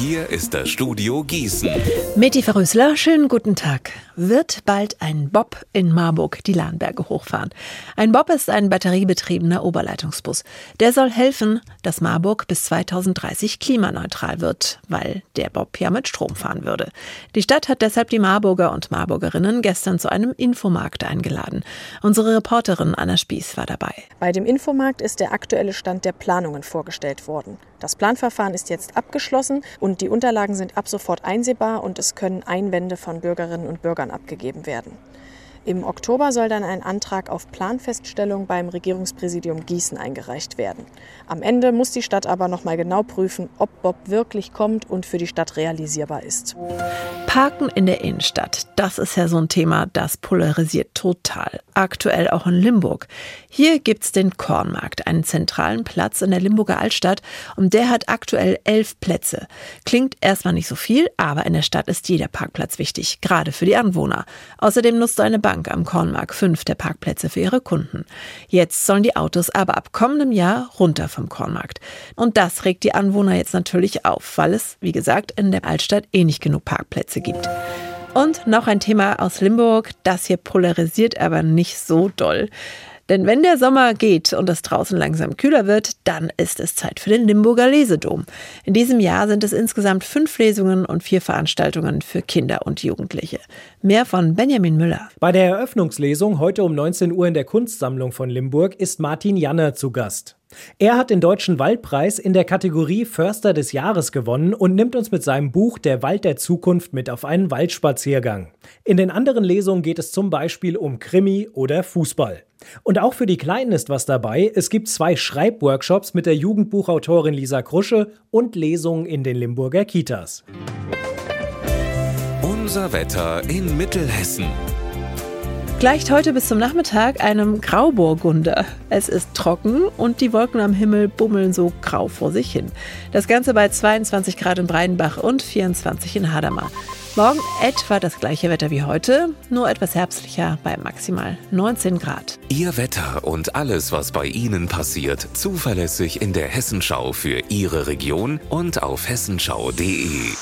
Hier ist das Studio Gießen. Meti Verrösler, schönen guten Tag. Wird bald ein Bob in Marburg die Lahnberge hochfahren? Ein Bob ist ein batteriebetriebener Oberleitungsbus. Der soll helfen, dass Marburg bis 2030 klimaneutral wird, weil der Bob ja mit Strom fahren würde. Die Stadt hat deshalb die Marburger und Marburgerinnen gestern zu einem Infomarkt eingeladen. Unsere Reporterin Anna Spieß war dabei. Bei dem Infomarkt ist der aktuelle Stand der Planungen vorgestellt worden. Das Planverfahren ist jetzt abgeschlossen und die Unterlagen sind ab sofort einsehbar und es können Einwände von Bürgerinnen und Bürgern abgegeben werden. Im Oktober soll dann ein Antrag auf Planfeststellung beim Regierungspräsidium Gießen eingereicht werden. Am Ende muss die Stadt aber noch mal genau prüfen, ob Bob wirklich kommt und für die Stadt realisierbar ist. Parken in der Innenstadt, das ist ja so ein Thema, das polarisiert total. Aktuell auch in Limburg. Hier gibt's den Kornmarkt, einen zentralen Platz in der Limburger Altstadt und der hat aktuell elf Plätze. Klingt erstmal nicht so viel, aber in der Stadt ist jeder Parkplatz wichtig, gerade für die Anwohner. Außerdem nutzt eine Bank am Kornmarkt fünf der Parkplätze für ihre Kunden. Jetzt sollen die Autos aber ab kommendem Jahr runter vom Kornmarkt. Und das regt die Anwohner jetzt natürlich auf, weil es, wie gesagt, in der Altstadt eh nicht genug Parkplätze gibt. Und noch ein Thema aus Limburg, das hier polarisiert aber nicht so doll. Denn wenn der Sommer geht und es draußen langsam kühler wird, dann ist es Zeit für den Limburger Lesedom. In diesem Jahr sind es insgesamt fünf Lesungen und vier Veranstaltungen für Kinder und Jugendliche. Mehr von Benjamin Müller. Bei der Eröffnungslesung heute um 19 Uhr in der Kunstsammlung von Limburg ist Martin Janner zu Gast. Er hat den Deutschen Waldpreis in der Kategorie Förster des Jahres gewonnen und nimmt uns mit seinem Buch Der Wald der Zukunft mit auf einen Waldspaziergang. In den anderen Lesungen geht es zum Beispiel um Krimi oder Fußball. Und auch für die Kleinen ist was dabei. Es gibt zwei Schreibworkshops mit der Jugendbuchautorin Lisa Krusche und Lesungen in den Limburger Kitas. Unser Wetter in Mittelhessen. Gleicht heute bis zum Nachmittag einem Grauburgunder. Es ist trocken und die Wolken am Himmel bummeln so grau vor sich hin. Das Ganze bei 22 Grad in Breidenbach und 24 in Hadamar. Morgen etwa das gleiche Wetter wie heute, nur etwas herbstlicher bei maximal 19 Grad. Ihr Wetter und alles, was bei Ihnen passiert, zuverlässig in der Hessenschau für Ihre Region und auf hessenschau.de.